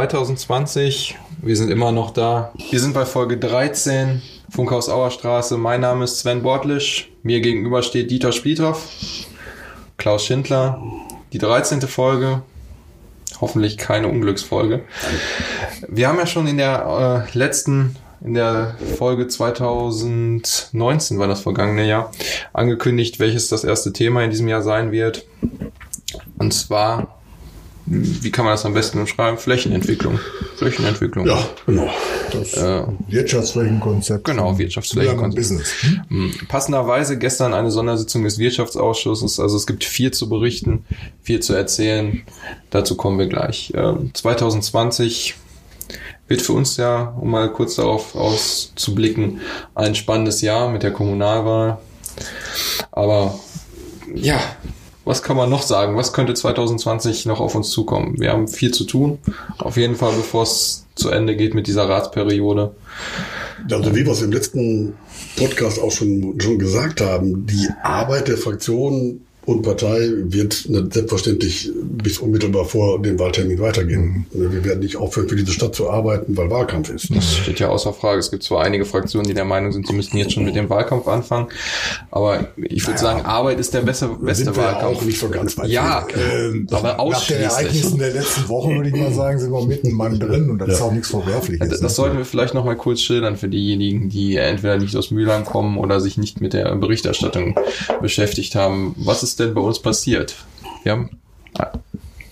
2020, wir sind immer noch da. Wir sind bei Folge 13, Funkhaus Auerstraße. Mein Name ist Sven Bortlisch. Mir gegenüber steht Dieter Spliethoff, Klaus Schindler. Die 13. Folge. Hoffentlich keine Unglücksfolge. Wir haben ja schon in der äh, letzten in der Folge 2019 war das vergangene Jahr angekündigt, welches das erste Thema in diesem Jahr sein wird. Und zwar wie kann man das am besten beschreiben? Flächenentwicklung. Flächenentwicklung. Ja, genau. Das äh, Wirtschaftsflächenkonzept. Genau, Wirtschaftsflächenkonzept. Business. Hm? Passenderweise gestern eine Sondersitzung des Wirtschaftsausschusses. Also es gibt viel zu berichten, viel zu erzählen. Dazu kommen wir gleich. Äh, 2020 wird für uns ja, um mal kurz darauf auszublicken, ein spannendes Jahr mit der Kommunalwahl. Aber ja, was kann man noch sagen? Was könnte 2020 noch auf uns zukommen? Wir haben viel zu tun. Auf jeden Fall, bevor es zu Ende geht mit dieser Ratsperiode. Also wie wir es im letzten Podcast auch schon, schon gesagt haben, die Arbeit der Fraktion und Partei wird selbstverständlich bis unmittelbar vor dem Wahltermin weitergehen. Mhm. Wir werden nicht aufhören, für diese Stadt zu arbeiten, weil Wahlkampf ist. Das steht ja außer Frage. Es gibt zwar einige Fraktionen, die der Meinung sind, sie müssten jetzt schon mit dem Wahlkampf anfangen, aber ich würde naja, sagen, Arbeit ist der beste, beste sind wir Wahlkampf. auch nicht so ganz weit Ja, äh, aber ausschließlich. Nach den Ereignissen der letzten Woche würde ich mal sagen, sind wir mitten mal drin und das ja. ist auch nichts Verwerfliches. Das, das sollten wir vielleicht noch mal kurz schildern für diejenigen, die entweder nicht aus Mülheim kommen oder sich nicht mit der Berichterstattung beschäftigt haben. Was ist denn bei uns passiert? Wir haben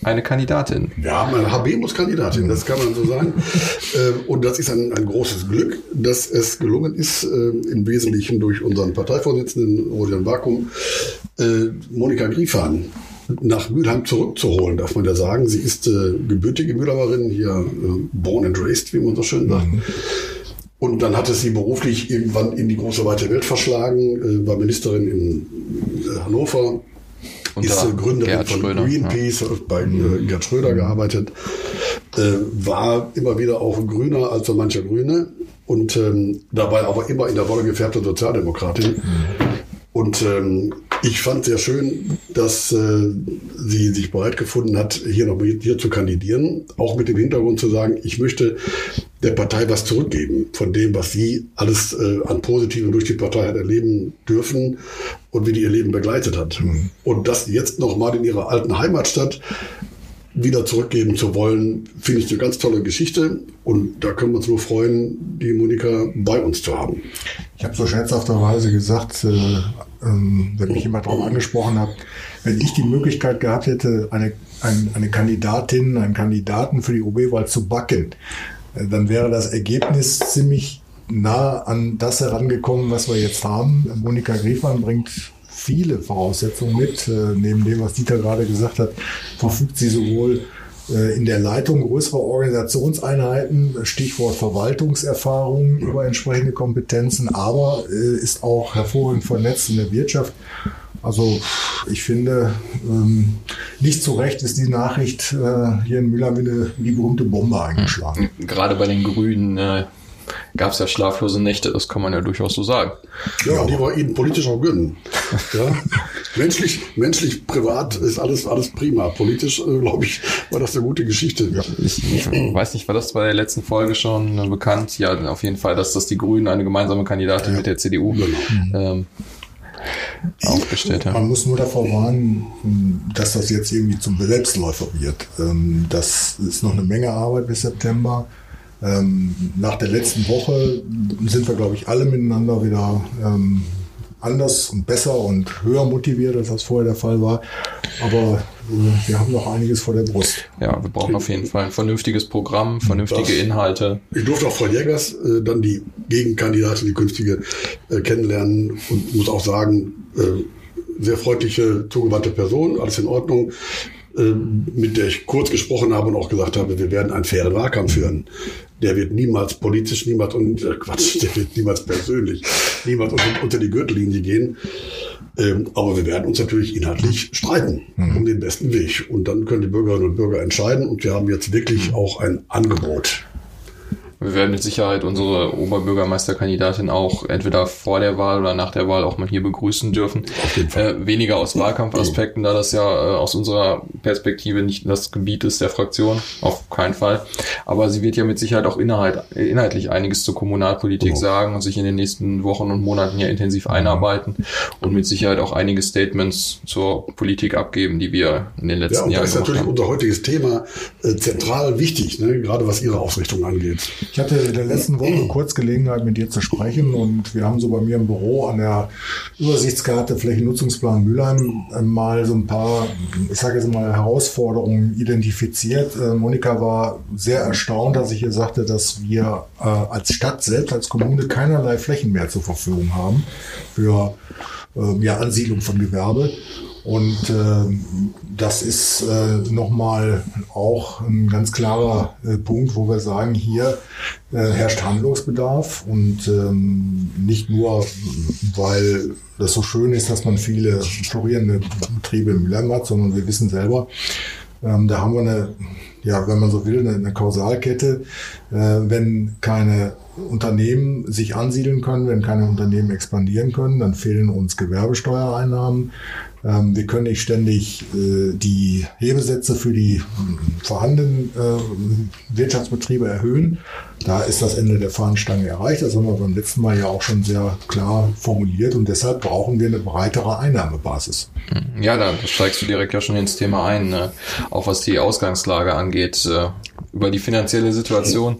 eine Kandidatin. Wir haben eine Habemus-Kandidatin, das kann man so sagen. Äh, und das ist ein, ein großes Glück, dass es gelungen ist, äh, im Wesentlichen durch unseren Parteivorsitzenden Rodian Vakuum, äh, Monika Griefahn nach Mülheim zurückzuholen, darf man ja sagen. Sie ist gebürtige Mülheimerin, hier born and raised, wie man so schön sagt. Mhm. Und dann hat es sie beruflich irgendwann in die große weite Welt verschlagen, war Ministerin in Hannover, ist äh, Gründerin Gerhard von Schröder, Greenpeace, ja. bei äh, Gerd Schröder gearbeitet, äh, war immer wieder auch grüner als so mancher Grüne und ähm, dabei aber immer in der Wolle gefärbte Sozialdemokratin. Mhm. Und ähm, ich fand sehr schön, dass äh, sie sich bereit gefunden hat, hier noch hier zu kandidieren, auch mit dem Hintergrund zu sagen, ich möchte der Partei was zurückgeben von dem, was sie alles äh, an Positiven durch die Partei hat erleben dürfen und wie die ihr Leben begleitet hat. Mhm. Und das jetzt nochmal in ihrer alten Heimatstadt wieder zurückgeben zu wollen, finde ich eine ganz tolle Geschichte. Und da können wir uns nur freuen, die Monika bei uns zu haben. Ich habe so scherzhafterweise gesagt, äh, ähm, wenn mich jemand darauf angesprochen hat, wenn ich die Möglichkeit gehabt hätte, eine, ein, eine Kandidatin, einen Kandidaten für die OB-Wahl zu backen, äh, dann wäre das Ergebnis ziemlich nah an das herangekommen, was wir jetzt haben. Monika Griefmann bringt viele Voraussetzungen mit. Äh, neben dem, was Dieter gerade gesagt hat, verfügt sie sowohl äh, in der Leitung größerer Organisationseinheiten, Stichwort Verwaltungserfahrung über entsprechende Kompetenzen, aber äh, ist auch hervorragend vernetzt in der Wirtschaft. Also ich finde, ähm, nicht zu Recht ist die Nachricht äh, hier in Müller wie, eine, wie die berühmte Bombe eingeschlagen. Gerade bei den Grünen äh, gab es ja schlaflose Nächte, das kann man ja durchaus so sagen. Ja, die war ihnen politisch auch gönnen. Ja. menschlich, menschlich, privat ist alles, alles prima. Politisch, äh, glaube ich, war das eine gute Geschichte. Ja. Ich, ich, weiß nicht, war das bei der letzten Folge schon äh, bekannt? Ja, auf jeden Fall, dass das die Grünen eine gemeinsame Kandidatin ja. mit der CDU genau. ähm, aufgestellt haben. Man muss nur davor warnen, dass das jetzt irgendwie zum Selbstläufer wird. Ähm, das ist noch eine Menge Arbeit bis September. Ähm, nach der letzten Woche sind wir, glaube ich, alle miteinander wieder ähm, anders und besser und höher motiviert, als das vorher der Fall war. Aber äh, wir haben noch einiges vor der Brust. Ja, wir brauchen auf jeden Fall ein vernünftiges Programm, vernünftige das, Inhalte. Ich durfte auch Frau Jägers äh, dann die Gegenkandidatin, die künftige, äh, kennenlernen und muss auch sagen, äh, sehr freundliche, zugewandte Person, alles in Ordnung. Ähm, mit der ich kurz gesprochen habe und auch gesagt habe, wir werden einen fairen Wahlkampf führen. Der wird niemals politisch, niemals, und, äh, Quatsch, der wird niemals persönlich, niemals unter, unter die Gürtellinie gehen. Ähm, aber wir werden uns natürlich inhaltlich streiten mhm. um den besten Weg. Und dann können die Bürgerinnen und Bürger entscheiden. Und wir haben jetzt wirklich mhm. auch ein Angebot Wir werden mit Sicherheit unsere Oberbürgermeisterkandidatin auch entweder vor der Wahl oder nach der Wahl auch mal hier begrüßen dürfen. Äh, weniger aus Wahlkampfaspekten, da das ja äh, aus unserer Perspektive nicht das Gebiet ist der Fraktion, auf keinen Fall. Aber sie wird ja mit Sicherheit auch inhalt, inhaltlich einiges zur Kommunalpolitik genau. sagen und sich in den nächsten Wochen und Monaten hier intensiv einarbeiten und mit Sicherheit auch einige Statements zur Politik abgeben, die wir in den letzten ja, und Jahren das ist natürlich haben. unser heutiges Thema äh, zentral wichtig, ne? gerade was Ihre Ausrichtung angeht. Ich hatte in der letzten Woche kurz Gelegenheit, mit dir zu sprechen und wir haben so bei mir im Büro an der Übersichtskarte Flächennutzungsplan Mülheim äh, mal so ein paar, ich sage jetzt mal, Herausforderungen identifiziert. Äh, Monika war sehr erstaunt, dass ich ihr sagte, dass wir äh, als Stadt selbst, als Kommune keinerlei Flächen mehr zur Verfügung haben für äh, ja, Ansiedlung von Gewerbe. Und äh, das ist äh, nochmal auch ein ganz klarer äh, Punkt, wo wir sagen, hier äh, herrscht Handlungsbedarf und ähm, nicht nur, weil das so schön ist, dass man viele florierende Betriebe im Mülheim hat, sondern wir wissen selber, ähm, da haben wir eine, ja, wenn man so will, eine, eine Kausalkette. Äh, wenn keine Unternehmen sich ansiedeln können, wenn keine Unternehmen expandieren können, dann fehlen uns Gewerbesteuereinnahmen. Ähm, wir können nicht ständig äh, die Hebesätze für die vorhandenen äh, Wirtschaftsbetriebe erhöhen. Da ist das Ende der Fahnenstange erreicht. Das haben wir beim letzten Mal ja auch schon sehr klar formuliert und deshalb brauchen wir eine breitere Einnahmebasis. Ja, da steigst du direkt ja schon ins Thema ein, ne? auch was die Ausgangslage angeht. Über die finanzielle Situation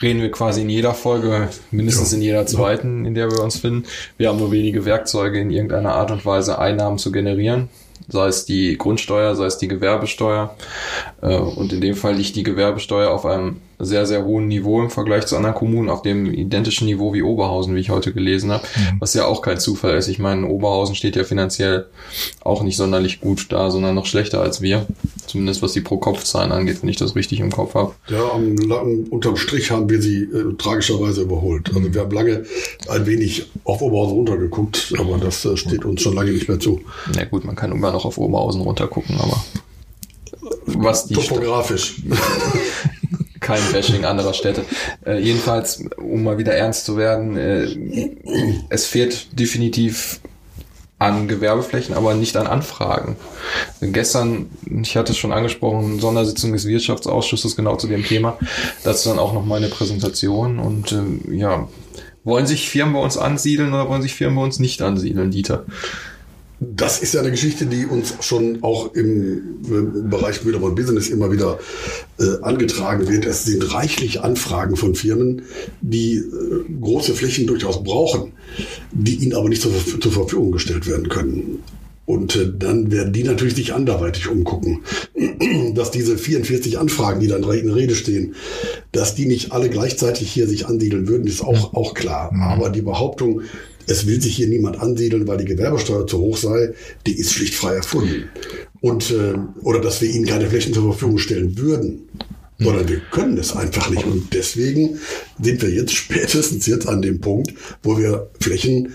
reden wir quasi in jeder Folge, mindestens in jeder zweiten, in der wir uns finden. Wir haben nur wenige Werkzeuge in irgendeiner Art und Weise Einnahmen zu generieren sei es die Grundsteuer, sei es die Gewerbesteuer. Äh, und in dem Fall liegt die Gewerbesteuer auf einem sehr, sehr hohen Niveau im Vergleich zu anderen Kommunen, auf dem identischen Niveau wie Oberhausen, wie ich heute gelesen habe, mhm. was ja auch kein Zufall ist. Ich meine, Oberhausen steht ja finanziell auch nicht sonderlich gut da, sondern noch schlechter als wir. Zumindest was die Pro-Kopf-Zahlen angeht, wenn ich das richtig im Kopf habe. Ja, am, unterm Strich haben wir sie äh, tragischerweise überholt. Also wir haben lange ein wenig auf Oberhausen runtergeguckt, aber das äh, steht uns schon lange nicht mehr zu. Na gut, man kann immer noch auf Oberhausen runtergucken, aber was die Topografisch. kein Bashing anderer Städte. Äh, jedenfalls, um mal wieder ernst zu werden, äh, es fehlt definitiv an Gewerbeflächen, aber nicht an Anfragen. Gestern, ich hatte es schon angesprochen, Sondersitzung des Wirtschaftsausschusses genau zu dem Thema. Dazu dann auch noch mal eine Präsentation und äh, ja, wollen sich Firmen bei uns ansiedeln oder wollen sich Firmen bei uns nicht ansiedeln, Dieter? Das ist ja eine Geschichte, die uns schon auch im, im Bereich Müller Business immer wieder äh, angetragen wird. Es sind reichlich Anfragen von Firmen, die äh, große Flächen durchaus brauchen, die ihnen aber nicht zur, zur Verfügung gestellt werden können. Und äh, dann werden die natürlich sich anderweitig umgucken. Dass diese 44 Anfragen, die dann in Rede stehen, dass die nicht alle gleichzeitig hier sich ansiedeln würden, ist auch, auch klar. Mhm. Aber die Behauptung, es will sich hier niemand ansiedeln, weil die Gewerbesteuer zu hoch sei, die ist schlicht frei erfunden. Und, äh, oder dass wir ihnen keine Flächen zur Verfügung stellen würden, sondern wir können es einfach nicht. Und deswegen sind wir jetzt spätestens jetzt an dem Punkt, wo wir Flächen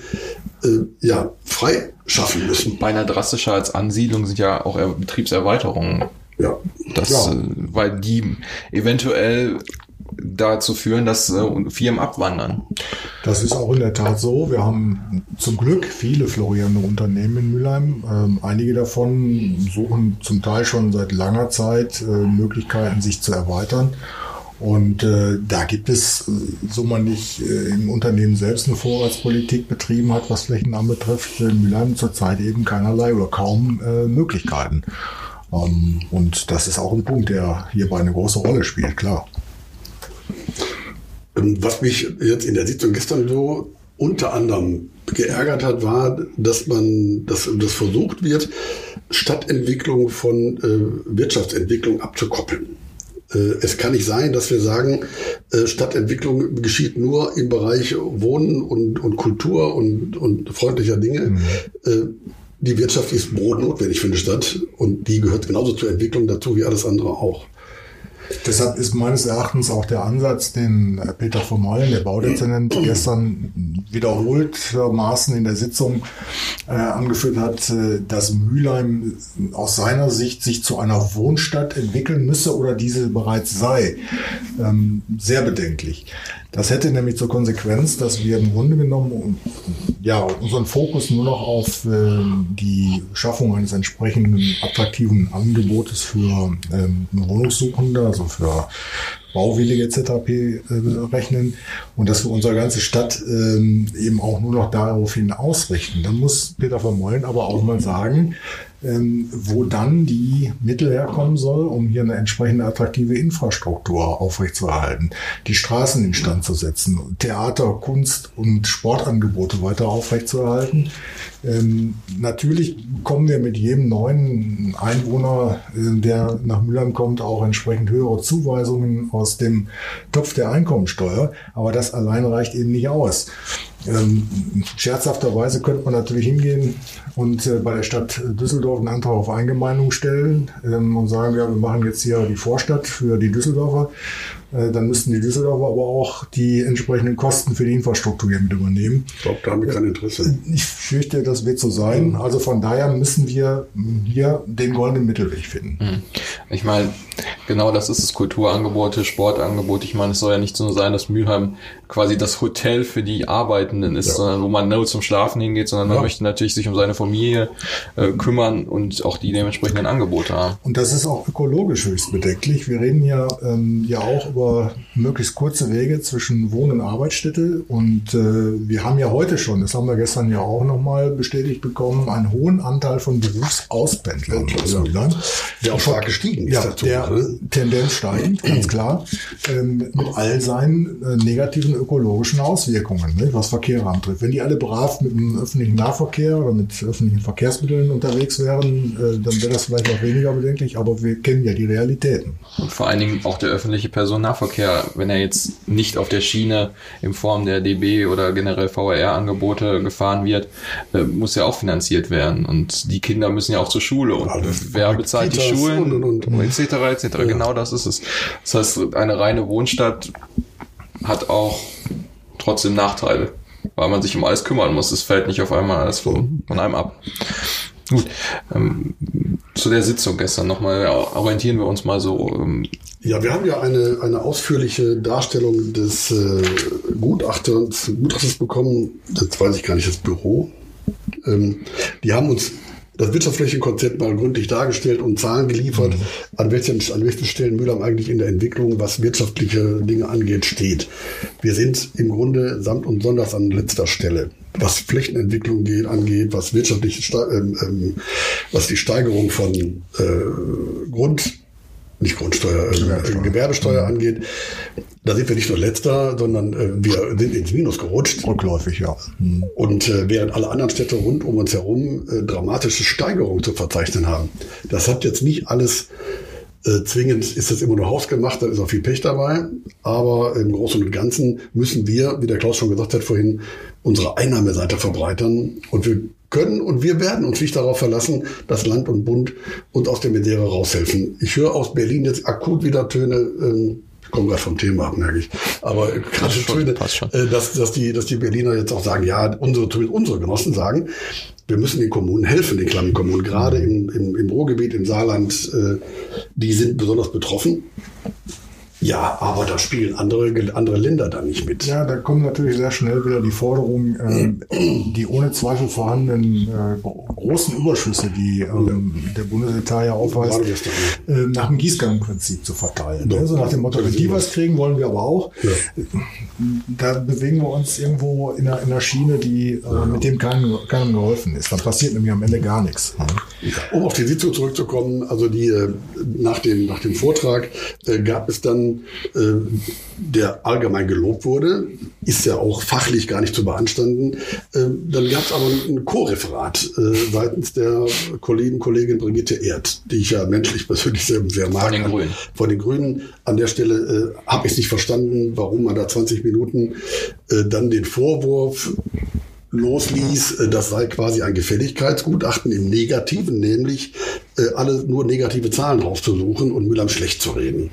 äh, ja, frei schaffen müssen. Beinahe drastischer als Ansiedlung sind ja auch Betriebserweiterungen. Ja. Das, ja. Äh, weil die eventuell dazu führen, dass äh, Firmen abwandern. Das ist auch in der Tat so. Wir haben zum Glück viele florierende Unternehmen in Mülheim. Ähm, einige davon suchen zum Teil schon seit langer Zeit äh, Möglichkeiten, sich zu erweitern. Und äh, da gibt es, äh, so man nicht äh, im Unternehmen selbst eine Vorratspolitik betrieben hat, was Flächen anbetrifft, in Mülheim zurzeit eben keinerlei oder kaum äh, Möglichkeiten. Ähm, und das ist auch ein Punkt, der hierbei eine große Rolle spielt, klar. Ähm, was mich jetzt in der Sitzung gestern so unter anderem geärgert hat, war, dass man, dass das versucht wird, Stadtentwicklung von äh, Wirtschaftsentwicklung abzukoppeln. Äh, es kann nicht sein, dass wir sagen, äh, Stadtentwicklung geschieht nur im Bereich Wohnen und, und Kultur und, und freundlicher Dinge. Mhm. Äh, die Wirtschaft ist brotnotwendig für eine Stadt und die gehört genauso zur Entwicklung dazu wie alles andere auch. Deshalb ist meines Erachtens auch der Ansatz, den Peter von Mollen, der Baudezernent, gestern wiederholtermaßen in der Sitzung äh, angeführt hat, äh, dass Mülheim aus seiner Sicht sich zu einer Wohnstadt entwickeln müsse oder diese bereits sei, ähm, sehr bedenklich. Das hätte nämlich zur Konsequenz, dass wir im Grunde genommen ja, unseren Fokus nur noch auf äh, die Schaffung eines entsprechenden attraktiven Angebotes für ähm, Wohnungssuchende, also für Bauwillige etc. Äh, rechnen und dass wir unsere ganze Stadt ähm, eben auch nur noch daraufhin ausrichten. Dann muss Peter Vermeulen aber auch mal sagen, ähm, wo dann die Mittel herkommen soll, um hier eine entsprechende attraktive Infrastruktur aufrechtzuerhalten, die Straßen instand zu setzen, Theater, Kunst und Sportangebote weiter aufrechtzuerhalten. Ähm, natürlich kommen wir mit jedem neuen Einwohner, äh, der nach Mülheim kommt, auch entsprechend höhere Zuweisungen aus dem Topf der Einkommensteuer. Aber das allein reicht eben nicht aus. Ähm, scherzhafterweise könnte man natürlich hingehen und äh, bei der Stadt Düsseldorf einen Antrag auf Eingemeindung stellen ähm, und sagen, ja, wir machen jetzt hier die Vorstadt für die Düsseldorfer. Äh, dann müssten die Düsseldorfer aber auch die entsprechenden Kosten für die Infrastruktur hier mit übernehmen. Ich glaube, da haben wir kein Interesse. Ich fürchte, das wird so sein. Also von daher müssen wir hier den goldenen Mittelweg finden. Hm. Ich meine, genau das ist es. Kulturangebote, Sportangebote. Ich meine, es soll ja nicht so sein, dass Mülheim quasi das Hotel für die Arbeitenden ist, ja. sondern wo man nur zum Schlafen hingeht, sondern man ja. möchte natürlich sich um seine Familie äh, kümmern und auch die dementsprechenden Angebote haben. Und das ist auch ökologisch höchst bedenklich. Wir reden ja, ähm, ja auch über möglichst kurze Wege zwischen Wohn- und Arbeitsstätte und äh, wir haben ja heute schon, das haben wir gestern ja auch nochmal bestätigt bekommen, einen hohen Anteil von Berufsauspendlern aus ja. Der auch stark gestiegen ist. Ja, dazu, der ne? Tendenz steigend, ganz klar, ähm, mit all seinen äh, negativen ökologischen Auswirkungen, ne, was Verkehr antrifft. Wenn die alle brav mit dem öffentlichen Nahverkehr oder mit öffentlichen Verkehrsmitteln unterwegs wären, äh, dann wäre das vielleicht noch weniger bedenklich, aber wir kennen ja die Realitäten. Und vor allen Dingen auch der öffentliche Personennahverkehr, wenn er jetzt nicht auf der Schiene in Form der DB oder generell VRR-Angebote gefahren wird, äh, muss ja auch finanziert werden. Und die Kinder müssen ja auch zur Schule. Und Alles wer bezahlt die Schulen? Und, und, und. etc. etc. Ja. Genau das ist es. Das heißt, eine reine Wohnstadt hat auch trotzdem Nachteile, weil man sich um alles kümmern muss. Es fällt nicht auf einmal alles von, einem ab. Gut, ähm, zu der Sitzung gestern nochmal, orientieren wir uns mal so. Ähm, ja, wir haben ja eine, eine ausführliche Darstellung des äh, Gutachters, Gutachters bekommen, das weiß ich gar nicht, das Büro. Ähm, die haben uns das Wirtschaftsflächenkonzept mal gründlich dargestellt und Zahlen geliefert, mhm. an, welchen, an welchen Stellen Mühlheim eigentlich in der Entwicklung, was wirtschaftliche Dinge angeht, steht. Wir sind im Grunde samt und sonders an letzter Stelle. Was Flächenentwicklung geht, angeht, was wirtschaftliche, ähm, ähm, was die Steigerung von äh, Grund nicht Grundsteuer, äh, Gewerbesteuer, Gewerbesteuer mhm. angeht. Da sind wir nicht nur letzter, sondern äh, wir sind ins Minus gerutscht. Rückläufig, ja. Mhm. Und äh, während alle anderen Städte rund um uns herum äh, dramatische Steigerungen zu verzeichnen haben. Das hat jetzt nicht alles äh, zwingend ist das immer nur hausgemacht, da ist auch viel Pech dabei. Aber im Großen und Ganzen müssen wir, wie der Klaus schon gesagt hat vorhin, unsere Einnahmeseite verbreitern. Und wir können und wir werden uns nicht darauf verlassen, dass Land und Bund uns aus der Misere raushelfen. Ich höre aus Berlin jetzt akut wieder Töne, ähm, ich komme gerade vom Thema ab, merke ich. Aber gerade Töne, äh, dass, dass, die, dass die Berliner jetzt auch sagen, ja, unsere, unsere Genossen sagen, wir müssen den Kommunen helfen, den kleinen Kommunen, gerade im, im, im Ruhrgebiet, im Saarland, äh, die sind besonders betroffen. Ja, aber da spielen andere, andere Länder dann nicht mit. Ja, da kommen natürlich sehr schnell wieder die Forderungen, äh, die ohne Zweifel vorhandenen äh, großen Überschüsse, die ähm, der Bundesetat ja aufweist, äh, nach dem Gießgangprinzip zu verteilen. Doch. Also nach dem Motto, wenn die was kriegen, wollen wir aber auch. Ja. Da bewegen wir uns irgendwo in einer, in einer Schiene, die äh, mit dem keinem, keinem geholfen ist. Dann passiert nämlich am Ende gar nichts. Um auf die Sitzung zurückzukommen, also die äh, nach dem, nach dem Vortrag äh, gab es dann äh, der allgemein gelobt wurde, ist ja auch fachlich gar nicht zu beanstanden. Äh, dann gab es aber ein Co-Referat äh, seitens der Kollegin, Kollegin Brigitte Erd, die ich ja menschlich persönlich sehr, sehr mag. Von den Grünen. Von den Grünen. An der Stelle äh, habe ich nicht verstanden, warum man da 20 Minuten äh, dann den Vorwurf losließ, äh, das sei quasi ein Gefälligkeitsgutachten im Negativen, nämlich äh, alle nur negative Zahlen rauszusuchen und Mülheim schlecht zu reden.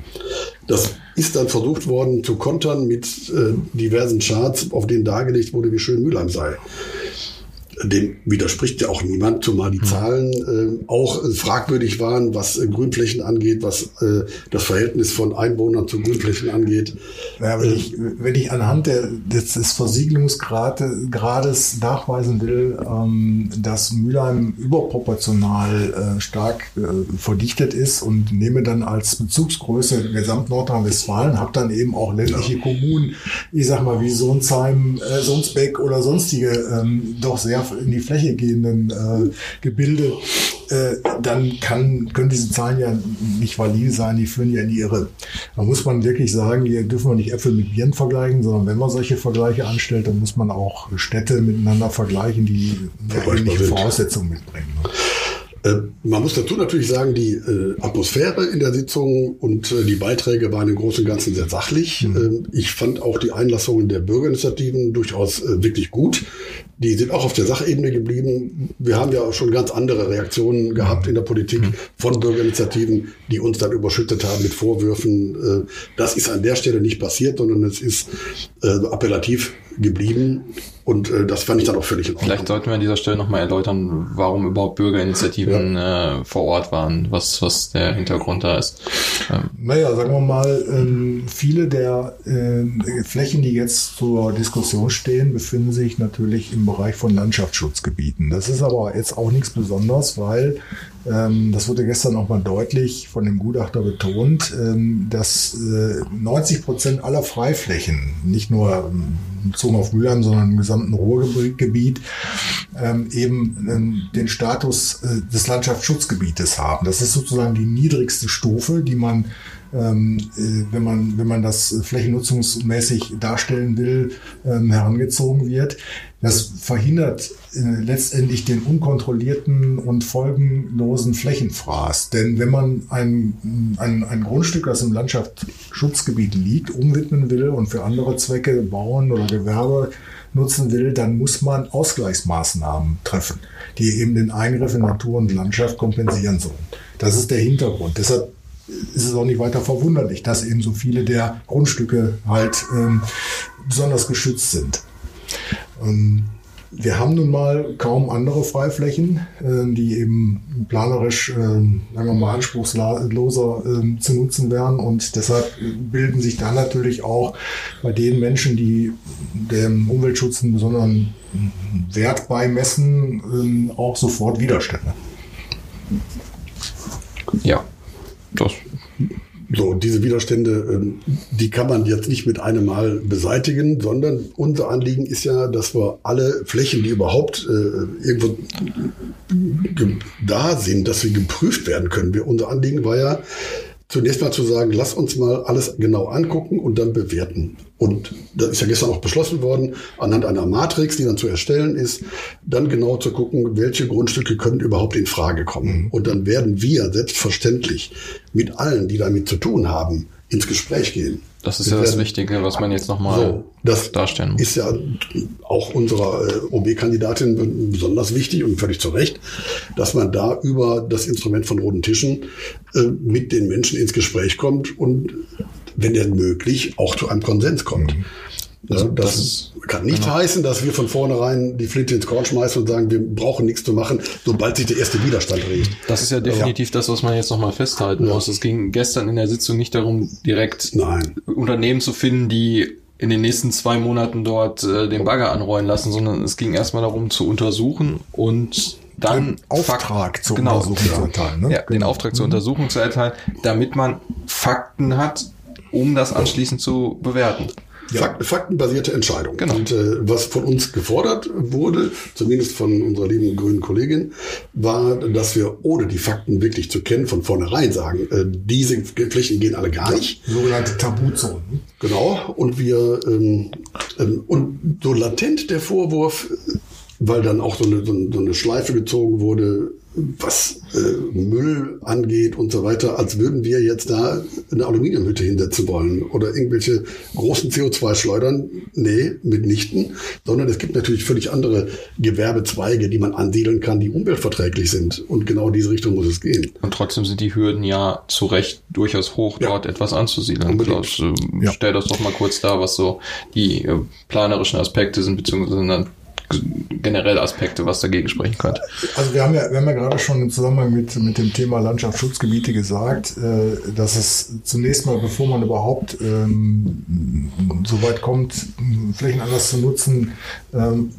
Das ist dann versucht worden zu kontern mit äh, diversen Charts, auf denen dargelegt wurde, wie schön Mülheim sei dem widerspricht ja auch niemand, zumal die Zahlen äh, auch äh, fragwürdig waren, was äh, Grünflächen angeht, was äh, das Verhältnis von Einwohnern zu Grünflächen angeht. Ja, wenn, ich, wenn ich anhand der, des, des Versiegelungsgrades nachweisen will, ähm, dass Mülheim überproportional äh, stark äh, verdichtet ist und nehme dann als Bezugsgröße Gesamt Nordrhein-Westfalen, habe dann eben auch ländliche ja. Kommunen, ich sag mal wie Sonsheim, äh, Sonsbeck oder sonstige, ähm, doch sehr in die Fläche gehenden äh, Gebilde, äh, dann kann, können diese Zahlen ja nicht valide sein, die führen ja in die Irre. Da muss man wirklich sagen, hier dürfen wir nicht Äpfel mit Birnen vergleichen, sondern wenn man solche Vergleiche anstellt, dann muss man auch Städte miteinander vergleichen, die ähnliche Voraussetzungen mitbringen. Ne? Äh, man muss dazu natürlich sagen, die äh, Atmosphäre in der Sitzung und äh, die Beiträge waren im Großen und Ganzen sehr sachlich. Mhm. Ähm, ich fand auch die Einlassungen der Bürgerinitiativen durchaus äh, wirklich gut. Die sind auch auf der Sachebene geblieben. Wir haben ja schon ganz andere Reaktionen gehabt in der Politik mhm. von Bürgerinitiativen, die uns dann überschüttet haben mit Vorwürfen. Äh, das ist an der Stelle nicht passiert, sondern es ist äh, appellativ geblieben. Und äh, das fand ich dann auch völlig in Ordnung. Vielleicht sollten wir an dieser Stelle nochmal erläutern, warum überhaupt Bürgerinitiativen ja. äh, vor Ort waren, was, was der Hintergrund da ist. Ähm. Naja, sagen wir mal, ähm, viele der äh, Flächen, die jetzt zur Diskussion stehen, befinden sich natürlich im Bereich von Landschaftsschutzgebieten. Das ist aber jetzt auch nichts Besonderes, weil das wurde gestern auch mal deutlich von dem Gutachter betont, ähm, dass äh, 90 Prozent aller Freiflächen, nicht nur ähm, bezogen auf Mülheim, sondern im gesamten Ruhrgebiet, ähm, eben ähm, den Status äh, des Landschaftsschutzgebietes haben. Das ist sozusagen die niedrigste Stufe, die man ähm, äh, wenn man wenn man das flächennutzungsmäßig darstellen will, ähm, herangezogen wird. Das verhindert äh, letztendlich den unkontrollierten und folgenlosen Flächenfraß. Denn wenn man ein, ein, ein Grundstück, das im Landschaftsschutzgebiet liegt, umwidmen will und für andere Zwecke bauen oder Gewerbe nutzen will, dann muss man Ausgleichsmaßnahmen treffen, die eben den Eingriff in Natur und Landschaft kompensieren sollen. Das ist der Hintergrund. Deshalb ist es auch nicht weiter verwunderlich, dass eben so viele der Grundstücke halt ähm, besonders geschützt sind. Ähm, wir haben nun mal kaum andere Freiflächen, äh, die eben planerisch, äh, sagen wir mal, anspruchsloser äh, zu nutzen wären. Und deshalb bilden sich dann natürlich auch bei den Menschen, die dem Umweltschutz einen besonderen Wert beimessen, auch sofort Widerstände. Ja, das so, diese Widerstände, ähm, die kann man jetzt nicht mit einem Mal beseitigen, sondern unser Anliegen ist ja, dass wir alle Flächen, die überhaupt äh, irgendwo da sind, dass sie geprüft werden können. unser Anliegen war ja, zunächst mal zu sagen, lass uns mal alles genau angucken und dann bewerten. Und das ist ja gestern auch beschlossen worden, anhand einer Matrix, die dann zu erstellen ist, dann genau zu gucken, welche Grundstücke können überhaupt in Frage kommen. Mhm. Und dann werden wir selbstverständlich mit allen, die damit zu tun haben, ins Gespräch gehen. Das ist ja das Wichtige, was man jetzt nochmal so, das darstellen muss. Ist ja auch unserer äh, OB-Kandidatin besonders wichtig und völlig zu Recht, dass man da über das Instrument von roten Tischen äh, mit den Menschen ins Gespräch kommt und wenn denn möglich auch zu einem Konsens kommt. Mhm. Also das, das kann nicht genau. heißen, dass wir von vornherein die Flinte ins Korn schmeißen und sagen, wir brauchen nichts zu machen, sobald sich der erste Widerstand regt. Das ist ja definitiv ja. das, was man jetzt nochmal festhalten ja. muss. Es ging gestern in der Sitzung nicht darum, direkt Nein. Unternehmen zu finden, die in den nächsten zwei Monaten dort äh, den Bagger anrollen lassen, sondern es ging erstmal darum zu untersuchen und dann den Auftrag zur genau, Untersuchung zu erteilen. Ne? Ja, genau. den Auftrag zur mhm. Untersuchung zu erteilen, damit man Fakten hat, um das anschließend zu bewerten. Ja. faktenbasierte Entscheidung. Genau. Und äh, was von uns gefordert wurde, zumindest von unserer lieben grünen Kollegin, war, dass wir ohne die Fakten wirklich zu kennen von vornherein sagen, äh, diese Flächen gehen alle gar nicht. Sogenannte Tabuzonen. Genau. Und wir ähm, ähm, und so latent der Vorwurf, weil dann auch so eine, so eine Schleife gezogen wurde, was äh, Müll angeht und so weiter, als würden wir jetzt da eine Aluminiumhütte hinsetzen wollen oder irgendwelche großen CO2-Schleudern. Nee, mitnichten. Sondern es gibt natürlich völlig andere Gewerbezweige, die man ansiedeln kann, die umweltverträglich sind. Und genau in diese Richtung muss es gehen. Und trotzdem sind die Hürden ja zu Recht durchaus hoch, Ja. dort etwas anzusiedeln. Klaus, äh, Ja. stell das doch mal kurz dar, was so die äh, planerischen Aspekte sind, beziehungsweise dann generell Aspekte, was dagegen sprechen könnte. Also wir haben ja, wir haben ja gerade schon im Zusammenhang mit, mit dem Thema Landschaftsschutzgebiete gesagt, äh, dass es zunächst mal, bevor man überhaupt ähm, so weit kommt, Flächen anders zu nutzen, ähm,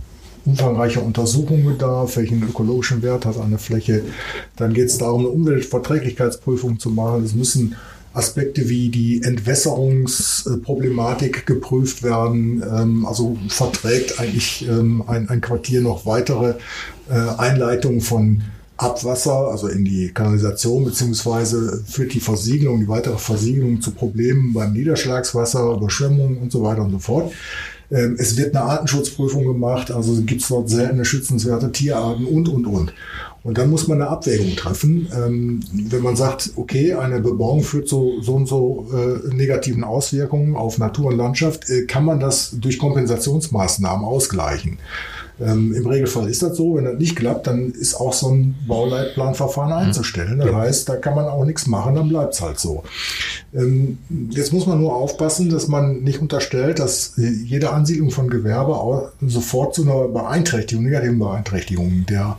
umfangreicher Untersuchungen bedarf, welchen ökologischen Wert hat eine Fläche. Dann geht es darum, eine Umweltverträglichkeitsprüfung zu machen. Es müssen Aspekte wie die Entwässerungsproblematik geprüft werden. Ähm, also verträgt eigentlich ähm, ein, ein Quartier noch weitere äh, Einleitungen von Abwasser, also in die Kanalisation, beziehungsweise führt die Versiegelung, die weitere Versiegelung zu Problemen beim Niederschlagswasser, Überschwemmungen und so weiter und so fort. Ähm, Es wird eine Artenschutzprüfung gemacht, also gibt es dort seltene schützenswerte Tierarten und, und, und. Und dann muss man eine Abwägung treffen. Ähm, wenn man sagt, okay, eine Bebauung führt zu so und so äh, negativen Auswirkungen auf Natur und Landschaft, äh, kann man das durch Kompensationsmaßnahmen ausgleichen. Ähm, Im Regelfall ist das so. Wenn das nicht klappt, dann ist auch so ein Bauleitplanverfahren einzustellen. Das heißt, da kann man auch nichts machen, dann bleibt es halt so. Ähm, jetzt muss man nur aufpassen, dass man nicht unterstellt, dass äh, jede Ansiedlung von Gewerbe auch sofort zu einer Beeinträchtigung, negativen Beeinträchtigung der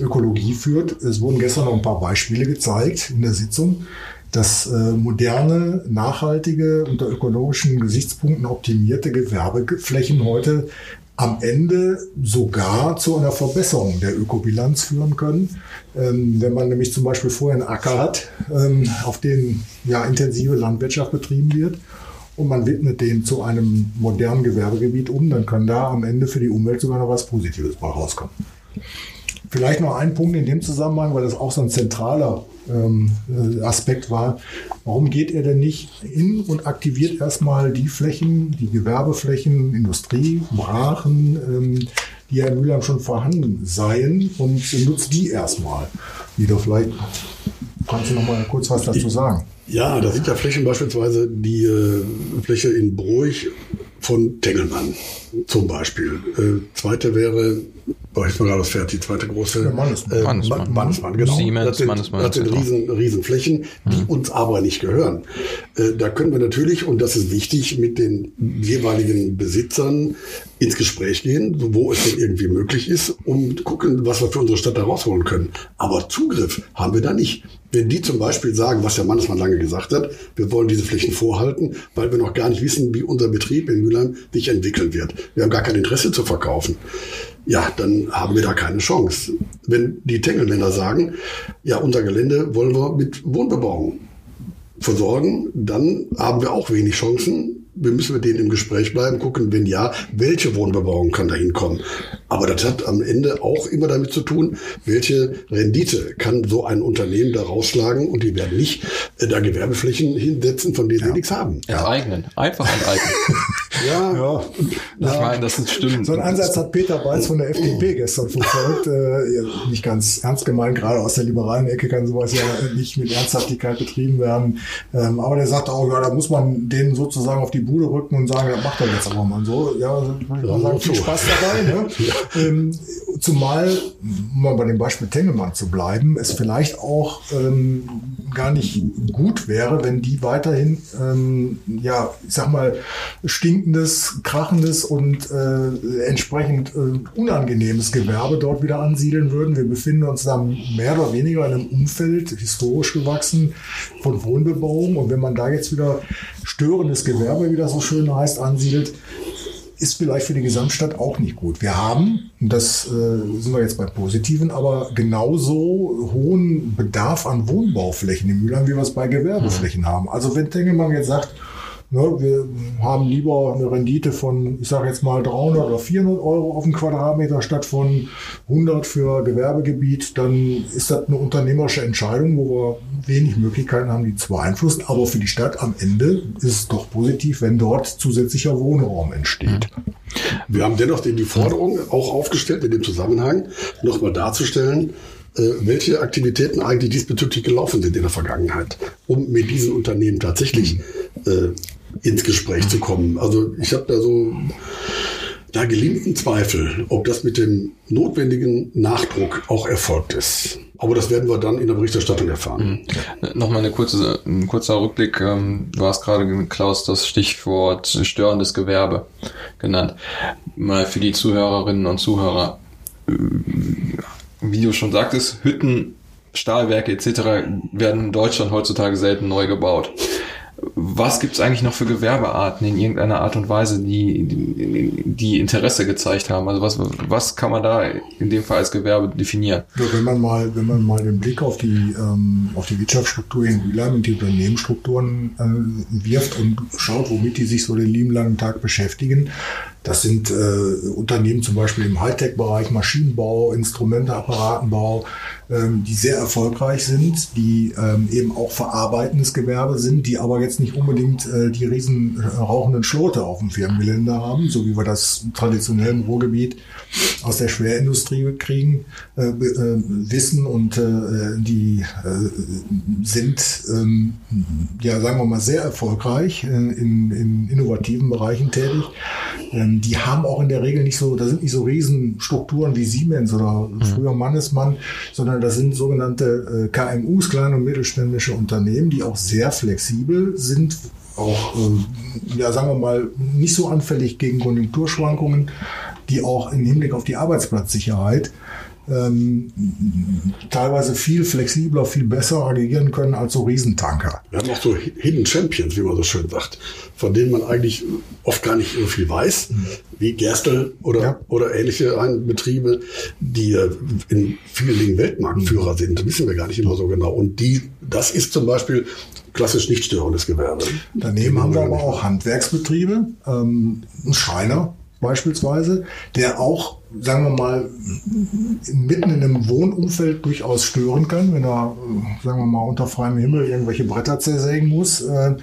Ökologie führt. Es wurden gestern noch ein paar Beispiele gezeigt in der Sitzung dass äh, moderne, nachhaltige, unter ökologischen Gesichtspunkten optimierte Gewerbeflächen heute am Ende sogar zu einer Verbesserung der Ökobilanz führen können. Ähm, wenn man nämlich zum Beispiel vorher einen Acker hat, ähm, auf dem ja intensive Landwirtschaft betrieben wird und man widmet den zu einem modernen Gewerbegebiet um, dann kann da am Ende für die Umwelt sogar noch was Positives bei rauskommen. Vielleicht noch ein Punkt in dem Zusammenhang, weil das auch so ein zentraler ähm, äh, Aspekt war. Warum geht er denn nicht hin und aktiviert erstmal die Flächen, die Gewerbeflächen, Industrie, Brachen, ähm, die ja in Mülheim schon vorhanden seien und nutzt die erstmal? Wieder vielleicht kannst du noch mal kurz was dazu sagen. Ja, da sind ja Flächen beispielsweise die äh, Fläche in Bruch von Tengelmann zum Beispiel. Äh, zweite wäre, boah, ich mal gerade das Pferd, die zweite große. Ja, Mannesmann. Äh, Mannesmann. Ma- Mannesmann, genau. Siemens, das sind, Mannesmann, das sind riesen, riesen Flächen, die uns aber nicht gehören. Äh, da können wir natürlich, und das ist wichtig, mit den jeweiligen Besitzern ins Gespräch gehen, wo es denn irgendwie möglich ist, um gucken, was wir für unsere Stadt da rausholen können. Aber Zugriff haben wir da nicht. Wenn die zum Beispiel sagen, was der Mannesmann lange gesagt hat, wir wollen diese Flächen vorhalten, weil wir noch gar nicht wissen, wie unser Betrieb in Mülheim sich entwickeln wird. Wir haben gar kein Interesse zu verkaufen. Ja, dann haben wir da keine Chance. Wenn die Tengelmänner sagen, ja, unser Gelände wollen wir mit Wohnbebauung versorgen, dann haben wir auch wenig Chancen. Wir müssen mit denen im Gespräch bleiben, gucken, wenn ja, welche Wohnbebauung kann da hinkommen. Aber das hat am Ende auch immer damit zu tun, welche Rendite kann so ein Unternehmen da rausschlagen und die werden nicht äh, da Gewerbeflächen hinsetzen, von denen sie nichts haben. Enteignen. Einfach enteignen. Ja, Ja, Ich meine, das sind Stimmen. So einen Ansatz hat Peter Beitz von der FDP gestern verfolgt. Äh, ja, nicht ganz ernst gemeint, gerade aus der liberalen Ecke kann sowas ja nicht mit Ernsthaftigkeit betrieben werden. Ähm, aber der sagt auch, ja, da muss man denen sozusagen auf die Bude rücken und sagen, das macht er jetzt aber mal so. Ja, also, Ja, mal sagen, viel. Spaß dabei. Ne? Ähm, zumal, um mal bei dem Beispiel Tengelmann zu bleiben, es vielleicht auch ähm, gar nicht gut wäre, wenn die weiterhin, ähm, ja, ich sag mal, stinkendes, krachendes und äh, entsprechend äh, unangenehmes Gewerbe dort wieder ansiedeln würden. Wir befinden uns da mehr oder weniger in einem Umfeld, historisch gewachsen, von Wohnbebauung. Und wenn man da jetzt wieder störendes Gewerbe, wie das so schön heißt, ansiedelt, ist vielleicht für die Gesamtstadt auch nicht gut. Wir haben, das äh, sind wir jetzt bei Positiven, aber genauso hohen Bedarf an Wohnbauflächen in Mülheim, wie wir es bei Gewerbeflächen haben. Also wenn Tengelmann jetzt sagt, ne, wir haben lieber eine Rendite von, ich sage jetzt mal 300 oder 400 Euro auf den Quadratmeter statt von 100 für Gewerbegebiet, dann ist das eine unternehmerische Entscheidung, wo wir wenig Möglichkeiten haben, die zu beeinflussen. Aber für die Stadt am Ende ist es doch positiv, wenn dort zusätzlicher Wohnraum entsteht. Wir haben dennoch die, die Forderung auch aufgestellt, in dem Zusammenhang nochmal darzustellen, äh, welche Aktivitäten eigentlich diesbezüglich gelaufen sind in der Vergangenheit, um mit diesen Unternehmen tatsächlich äh, ins Gespräch zu kommen. Also ich habe da so da geliebten Zweifel, ob das mit dem notwendigen Nachdruck auch erfolgt ist. Aber das werden wir dann in der Berichterstattung erfahren. Mhm. Nochmal eine kurze, ein kurzer Rückblick. Ähm, du hast gerade, Klaus, das Stichwort störendes Gewerbe genannt. Mal für die Zuhörerinnen und Zuhörer. Äh, wie du schon sagtest, Hütten, Stahlwerke etc. werden in Deutschland heutzutage selten neu gebaut was gibt es eigentlich noch für Gewerbearten in irgendeiner Art und Weise, die, die, die Interesse gezeigt haben? Also was, was kann man da in dem Fall als Gewerbe definieren? Ja, wenn man mal, wenn man mal den Blick auf die, ähm, auf die Wirtschaftsstruktur in Wieland und die Unternehmensstrukturen äh, wirft und schaut, womit die sich so den lieben langen Tag beschäftigen, das sind äh, Unternehmen zum Beispiel im Hightech-Bereich, Maschinenbau, Instrumente, Apparatenbau, ähm, die sehr erfolgreich sind, die ähm, eben auch verarbeitendes Gewerbe sind, die aber jetzt nicht unbedingt äh, die riesen äh, rauchenden Schlote auf dem Firmengelände haben, so wie wir das traditionell im Ruhrgebiet aus der Schwerindustrie kriegen, äh, äh, wissen und äh, die äh, sind, ähm, ja, sagen wir mal, sehr erfolgreich in, in, in innovativen Bereichen tätig. Ähm, die haben auch in der Regel nicht so, da sind nicht so Riesenstrukturen wie Siemens oder mhm. früher Mannesmann, sondern das sind sogenannte äh, KMUs, kleine und mittelständische Unternehmen, die auch sehr flexibel sind, auch, äh, ja, sagen wir mal, nicht so anfällig gegen Konjunkturschwankungen, die auch im Hinblick auf die Arbeitsplatzsicherheit ähm, teilweise viel flexibler, viel besser agieren können als so Riesentanker. Wir haben auch so Hidden Champions, wie man so schön sagt, von denen man eigentlich oft gar nicht so viel weiß, mhm. wie Gerstel oder, ja. oder ähnliche Betriebe, die in vielen Dingen Weltmarktführer mhm. sind, wissen wir gar nicht immer so genau. Und die, das ist zum Beispiel klassisch nicht störendes Gewerbe. Daneben haben wir aber auch Handwerksbetriebe, ähm, Schreiner, beispielsweise, der auch, sagen wir mal, mitten in einem Wohnumfeld durchaus stören kann, wenn er, sagen wir mal, unter freiem Himmel irgendwelche Bretter zersägen muss. Äh,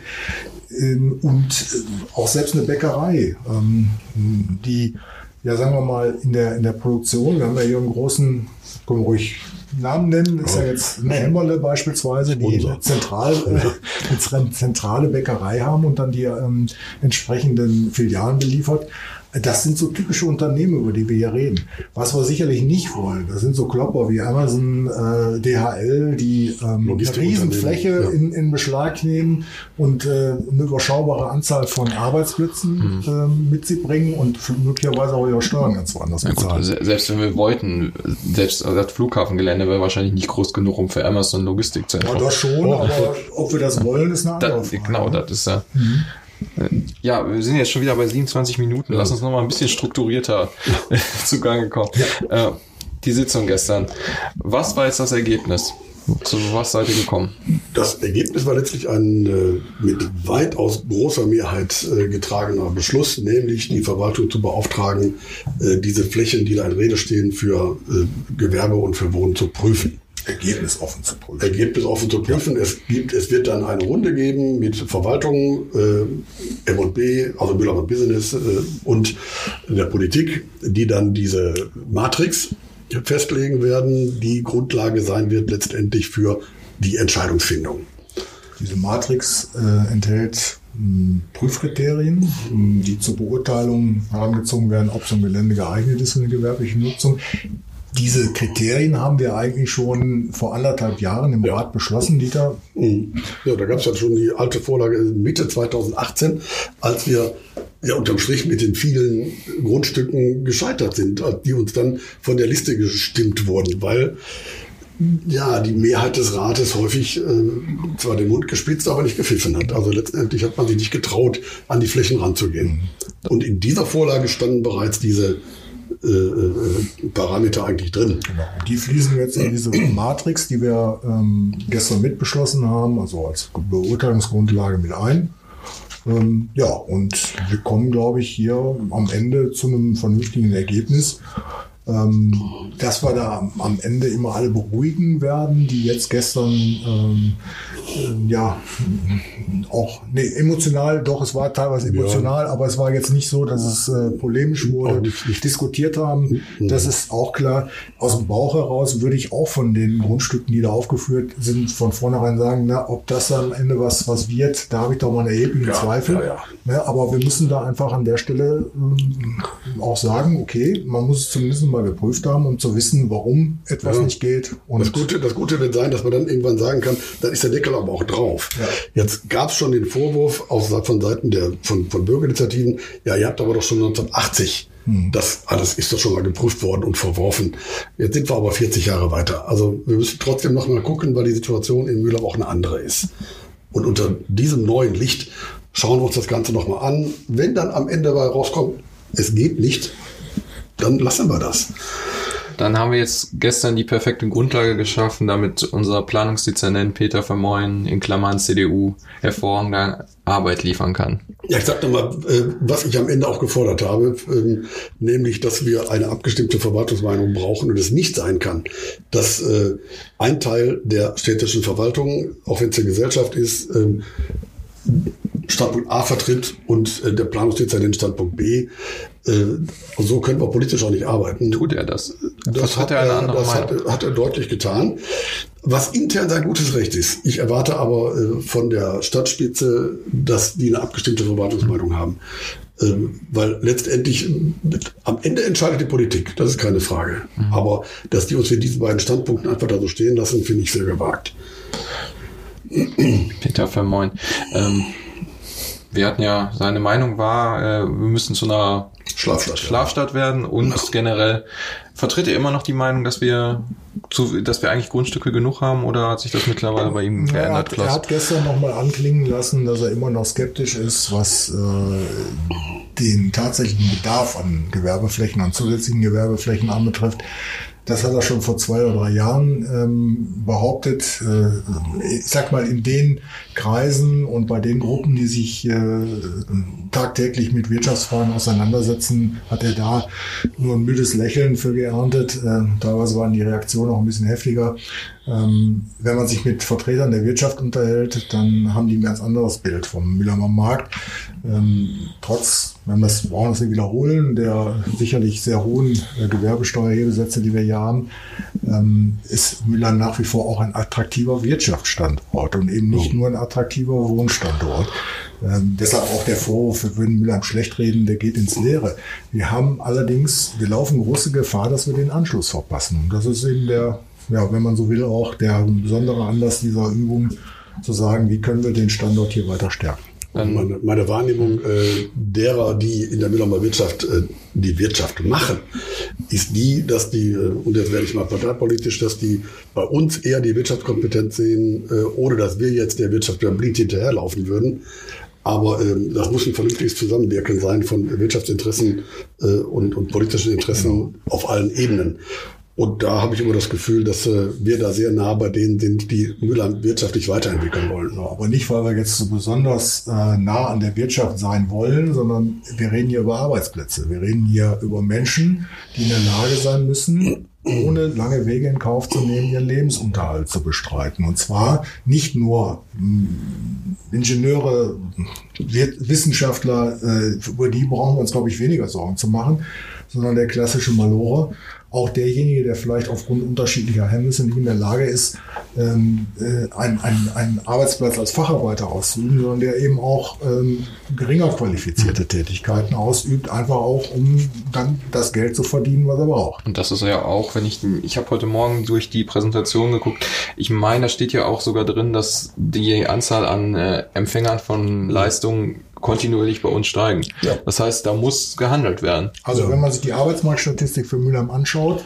ähm, und äh, auch selbst eine Bäckerei, ähm, die, ja, sagen wir mal, in der, in der Produktion, wir haben ja hier einen großen, können wir ruhig Namen nennen, ist ja jetzt eine Hämmerle beispielsweise, die eine, zentral, äh, eine zentrale Bäckerei haben und dann die ähm, entsprechenden Filialen beliefert. Das sind so typische Unternehmen, über die wir hier reden. Was wir sicherlich nicht wollen, das sind so Klopper wie Amazon, äh, DHL, die ähm, eine Riesenfläche ja. in, in Beschlag nehmen und äh, eine überschaubare Anzahl von Arbeitsplätzen mhm. äh, mit sich bringen und möglicherweise auch ihre Steuern ganz woanders ja, bezahlen. Gut, selbst wenn wir wollten, selbst das Flughafengelände wäre wahrscheinlich nicht groß genug, um für Amazon Logistik zu Ja, das schon, oh. aber ob wir das wollen, ist eine andere da, Frage. Genau, das ist ja. Mhm. Ja, wir sind jetzt schon wieder bei 27 Minuten. Lass uns noch mal ein bisschen strukturierter zugange kommen. Ja. Äh, die Sitzung gestern. Was war jetzt das Ergebnis? Zu was seid ihr gekommen? Das Ergebnis war letztlich ein äh, mit weitaus großer Mehrheit äh, getragener Beschluss, nämlich die Verwaltung zu beauftragen, äh, diese Flächen, die da in Rede stehen, für äh, Gewerbe und für Wohnen zu prüfen. Ergebnis offen zu prüfen. Ergebnis offen zu prüfen. Ja. Es gibt, es wird dann eine Runde geben mit Verwaltung, äh, M&B, also Müller und Business äh, und der Politik, die dann diese Matrix festlegen werden, die Grundlage sein wird letztendlich für die Entscheidungsfindung. Diese Matrix äh, enthält hm, Prüfkriterien, hm, die zur Beurteilung herangezogen werden, ob so ein Gelände geeignet ist für eine gewerbliche Nutzung diese Kriterien haben wir eigentlich schon vor anderthalb Jahren im ja. Rat beschlossen, Dieter. Mhm. Ja, da gab es ja schon die alte Vorlage Mitte 2018, als wir ja unterm Strich mit den vielen Grundstücken gescheitert sind, die uns dann von der Liste gestimmt wurden, weil ja, die Mehrheit des Rates häufig äh, zwar den Mund gespitzt, aber nicht gepfiffen hat. Also letztendlich hat man sich nicht getraut, an die Flächen ranzugehen. Mhm. Und in dieser Vorlage standen bereits diese äh, äh, Parameter eigentlich drin. Genau. Die fließen jetzt in diese Matrix, die wir ähm, gestern mitbeschlossen haben, also als Beurteilungsgrundlage mit ein. Ähm, ja, und wir kommen, glaube ich, hier am Ende zu einem vernünftigen Ergebnis. Ähm, dass wir da am Ende immer alle beruhigen werden, die jetzt gestern ähm, äh, ja, auch, nee, emotional, doch, es war teilweise emotional, ja. aber es war jetzt nicht so, dass es äh, polemisch wurde, nicht, nicht. diskutiert haben. Mhm. Das ist auch klar. Aus dem Bauch heraus würde ich auch von den Grundstücken, die da aufgeführt sind, von vornherein sagen, na, ob das am Ende was, was wird, da habe ich doch mal einen erheblichen ja, Zweifel. Ja, ja. aber wir müssen da einfach an der Stelle äh, auch sagen, okay, man muss es zumindest mal geprüft haben, um zu wissen, warum etwas nicht geht. Und das Gute, das Gute wird sein, dass man dann irgendwann sagen kann, dann ist der Deckel aber auch drauf. Ja. Jetzt gab es schon den Vorwurf auch von Seiten der von, von Bürgerinitiativen, ja, ihr habt aber doch schon 1980 hm. das alles ist doch schon mal geprüft worden und verworfen. Jetzt sind wir aber 40 Jahre weiter. Also wir müssen trotzdem noch mal gucken, weil die Situation in Mühlheim auch eine andere ist. Und unter diesem neuen Licht schauen wir uns das Ganze noch mal an. Wenn dann am Ende dabei rauskommt, es geht nicht, dann lassen wir das. Dann haben wir jetzt gestern die perfekte Grundlage geschaffen, damit unser Planungsdezernent Peter Vermoyen in Klammern CDU hervorragende Arbeit liefern kann. Ja, ich sag doch mal, äh, was ich am Ende auch gefordert habe, ähm, nämlich, dass wir eine abgestimmte Verwaltungsmeinung brauchen und es nicht sein kann, dass äh, ein Teil der städtischen Verwaltung, auch wenn es eine Gesellschaft ist, ähm, Standpunkt A vertritt und äh, der Planungsdezernent Standpunkt B. Äh, so können wir politisch auch nicht arbeiten. Tut er das? Das, hat, er, das hat, hat, er deutlich getan. Was intern sein gutes Recht ist. Ich erwarte aber äh, von der Stadtspitze, dass die eine abgestimmte Verwaltungsmeinung haben. Ähm, weil letztendlich am Ende entscheidet die Politik, das ist keine Frage. Mhm. Aber dass die uns für diesen beiden Standpunkten einfach da so stehen lassen, finde ich sehr gewagt. Peter Vermoin. Ähm, wir hatten ja, seine Meinung war, äh, wir müssen zu einer Schlafstadt, Schlafstadt werden und ja. generell vertritt er immer noch die Meinung, dass wir zu, dass wir eigentlich Grundstücke genug haben oder hat sich das mittlerweile bei ihm geändert? Er hat, er hat gestern nochmal anklingen lassen, dass er immer noch skeptisch ist, was äh, den tatsächlichen Bedarf an Gewerbeflächen, an zusätzlichen Gewerbeflächen anbetrifft. Das hat er schon vor zwei oder drei Jahren ähm, behauptet. Äh, ich sag mal, in den Kreisen und bei den Gruppen, die sich äh, tagtäglich mit Wirtschaftsfragen auseinandersetzen, hat er da nur ein müdes Lächeln für geerntet. Äh, teilweise waren die Reaktionen auch ein bisschen heftiger. Ähm, wenn man sich mit Vertretern der Wirtschaft unterhält, dann haben die ein ganz anderes Bild vom Müllermer Markt. Ähm, trotz, wenn wir das brauchen das nicht wiederholen, der sicherlich sehr hohen äh, Gewerbesteuerhebesätze, die wir hier haben, ähm, ist Müller nach wie vor auch ein attraktiver Wirtschaftsstandort und eben nicht oh. nur ein attraktiver Wohnstandort. Ähm, deshalb auch der Vorwurf, wir würden Müller schlecht reden, der geht ins Leere. Wir haben allerdings, wir laufen große Gefahr, dass wir den Anschluss verpassen. Und das ist eben der ja, wenn man so will, auch der besondere Anlass dieser Übung, zu sagen, wie können wir den Standort hier weiter stärken. Meine, meine, Wahrnehmung äh, derer, die in der Müllheimer Wirtschaft äh, die Wirtschaft machen, ist die, dass die, äh, und jetzt werde ich mal parteipolitisch, dass die bei uns eher die Wirtschaftskompetenz sehen, äh, ohne dass wir jetzt der Wirtschaft blind hinterherlaufen würden. Aber ähm, das muss ein vernünftiges Zusammenwirken sein von Wirtschaftsinteressen äh, und, und politischen Interessen genau. auf allen Ebenen. Und da habe ich immer das Gefühl, dass äh, wir da sehr nah bei denen sind, die Müllland wirtschaftlich weiterentwickeln wollen. Aber nicht, weil wir jetzt so besonders äh, nah an der Wirtschaft sein wollen, sondern wir reden hier über Arbeitsplätze. Wir reden hier über Menschen, die in der Lage sein müssen, ohne lange Wege in Kauf zu nehmen, ihren Lebensunterhalt zu bestreiten. Und zwar nicht nur hm, Ingenieure, Wissenschaftler, äh, über die brauchen wir uns, glaube ich, weniger Sorgen zu machen, sondern der klassische Malorer, auch derjenige, der vielleicht aufgrund unterschiedlicher Hemmnisse nicht in der Lage ist, ähm, äh, einen, einen, einen Arbeitsplatz als Facharbeiter auszuüben, sondern der eben auch ähm, geringer qualifizierte Tätigkeiten ausübt, einfach auch, um dann das Geld zu verdienen, was er braucht. Und das ist ja auch, wenn ich, ich habe heute Morgen durch die Präsentation geguckt, ich meine, da steht ja auch sogar drin, dass die Anzahl an äh, Empfängern von Leistungen kontinuierlich bei uns steigen. Ja. Das heißt, da muss gehandelt werden. Also wenn man sich die Arbeitsmarktstatistik für Mülheim anschaut,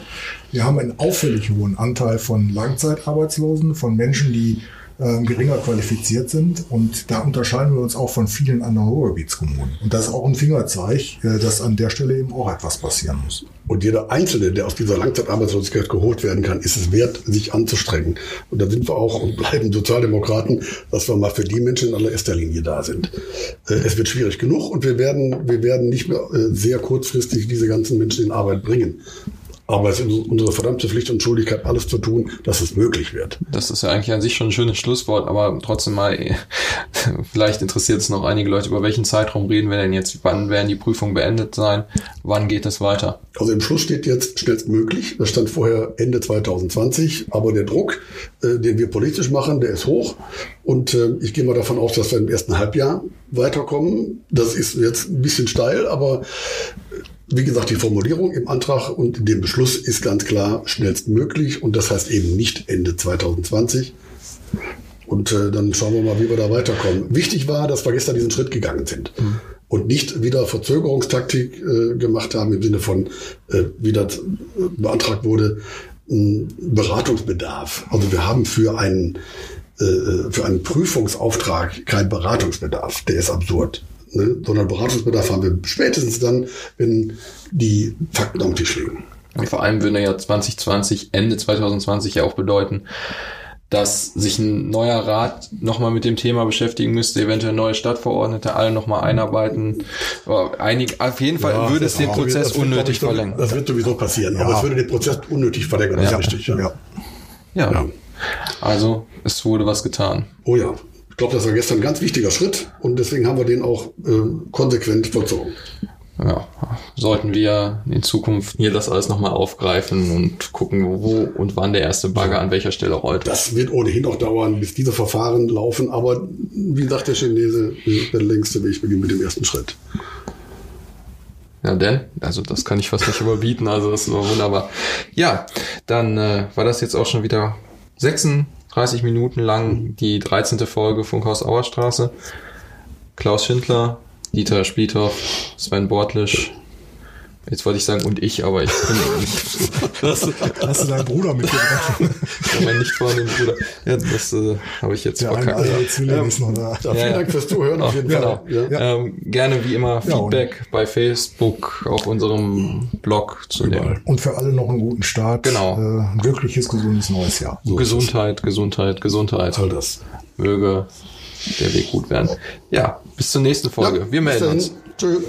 wir haben einen auffällig hohen Anteil von Langzeitarbeitslosen, von Menschen, die äh, geringer qualifiziert sind. Und da unterscheiden wir uns auch von vielen anderen Ruhrgebietskommunen. Und das ist auch ein Fingerzeig, äh, dass an der Stelle eben auch etwas passieren muss. Und jeder Einzelne, der aus dieser Langzeitarbeitslosigkeit geholt werden kann, ist es wert, sich anzustrengen. Und da sind wir auch und bleiben Sozialdemokraten, dass wir mal für die Menschen in allererster Linie da sind. Äh, es wird schwierig genug und wir werden, wir werden nicht mehr äh, sehr kurzfristig diese ganzen Menschen in Arbeit bringen. Aber es ist unsere verdammte Pflicht und Schuldigkeit, alles zu tun, dass es möglich wird. Das ist ja eigentlich an sich schon ein schönes Schlusswort, aber trotzdem mal, vielleicht interessiert es noch einige Leute, über welchen Zeitraum reden wir denn jetzt? Wann werden die Prüfungen beendet sein? Wann geht es weiter? Also im Schluss steht jetzt schnellstmöglich. Das stand vorher Ende 2020. Aber der Druck, äh, den wir politisch machen, der ist hoch. Und äh, ich gehe mal davon aus, dass wir im ersten Halbjahr weiterkommen. Das ist jetzt ein bisschen steil, aber wie gesagt, die Formulierung im Antrag und in dem Beschluss ist ganz klar schnellstmöglich und das heißt eben nicht Ende 2020. Und äh, dann schauen wir mal, wie wir da weiterkommen. Wichtig war, dass wir gestern diesen Schritt gegangen sind. Mhm. Und nicht wieder Verzögerungstaktik äh, gemacht haben im Sinne von, äh, wie das beantragt wurde, Beratungsbedarf. Also wir haben für einen, äh, äh, für einen Prüfungsauftrag keinen Beratungsbedarf. Der ist absurd ne? sondern Beratungsbedarf haben wir spätestens dann, wenn die Fakten am Tisch liegen. Und vor allem würde ja 2020, Ende 2020 ja auch bedeuten, dass sich ein neuer Rat nochmal mit dem Thema beschäftigen müsste, eventuell neue Stadtverordnete, alle nochmal einarbeiten. Aber einig, auf jeden Fall ja, würde es den Prozess unnötig ich, verlängern. Das wird sowieso passieren, ja. aber es würde den Prozess unnötig verlängern, das ja. ist richtig. Ja. Ja. ja. Also es wurde was getan. Oh ja, glaube, das war gestern ein ganz wichtiger Schritt und deswegen haben wir den auch äh, konsequent vollzogen. Ja, sollten wir in Zukunft hier das alles nochmal aufgreifen und gucken, wo und wann der erste Bagger an welcher Stelle rollt. Das wird ohnehin noch dauern, bis diese Verfahren laufen, aber wie sagt der Chinese, der längste Weg beginnt mit dem ersten Schritt. Ja, denn, also das kann ich fast nicht überbieten, also das ist wunderbar. Ja, dann äh, war das jetzt auch schon wieder 36 30 Minuten lang die 13. Folge Funkhaus Auerstraße. Klaus Schindler, Dieter Spliethoff, Sven Bortlisch, Jetzt wollte ich sagen, und ich, aber ich bin nicht. hast, hast du deinen Bruder mitgebracht? ja, mein nicht vorhandenen Bruder. Ja, das äh, habe ich jetzt ja, verkackt. Ein, ähm, ist noch da. Ja, vielen Dank fürs Zuhören auf jeden genau. Fall. Ja. Ähm, gerne wie immer Feedback bei Facebook, auf unserem Blog zu Überall. dem. Und für alle noch einen guten Start. Genau. Äh, ein glückliches, gesundes neues Jahr. So Gesundheit, Gesundheit, Gesundheit. All das. Möge der Weg gut werden. Ja, bis zur nächsten Folge. Wir melden uns. Tschüss.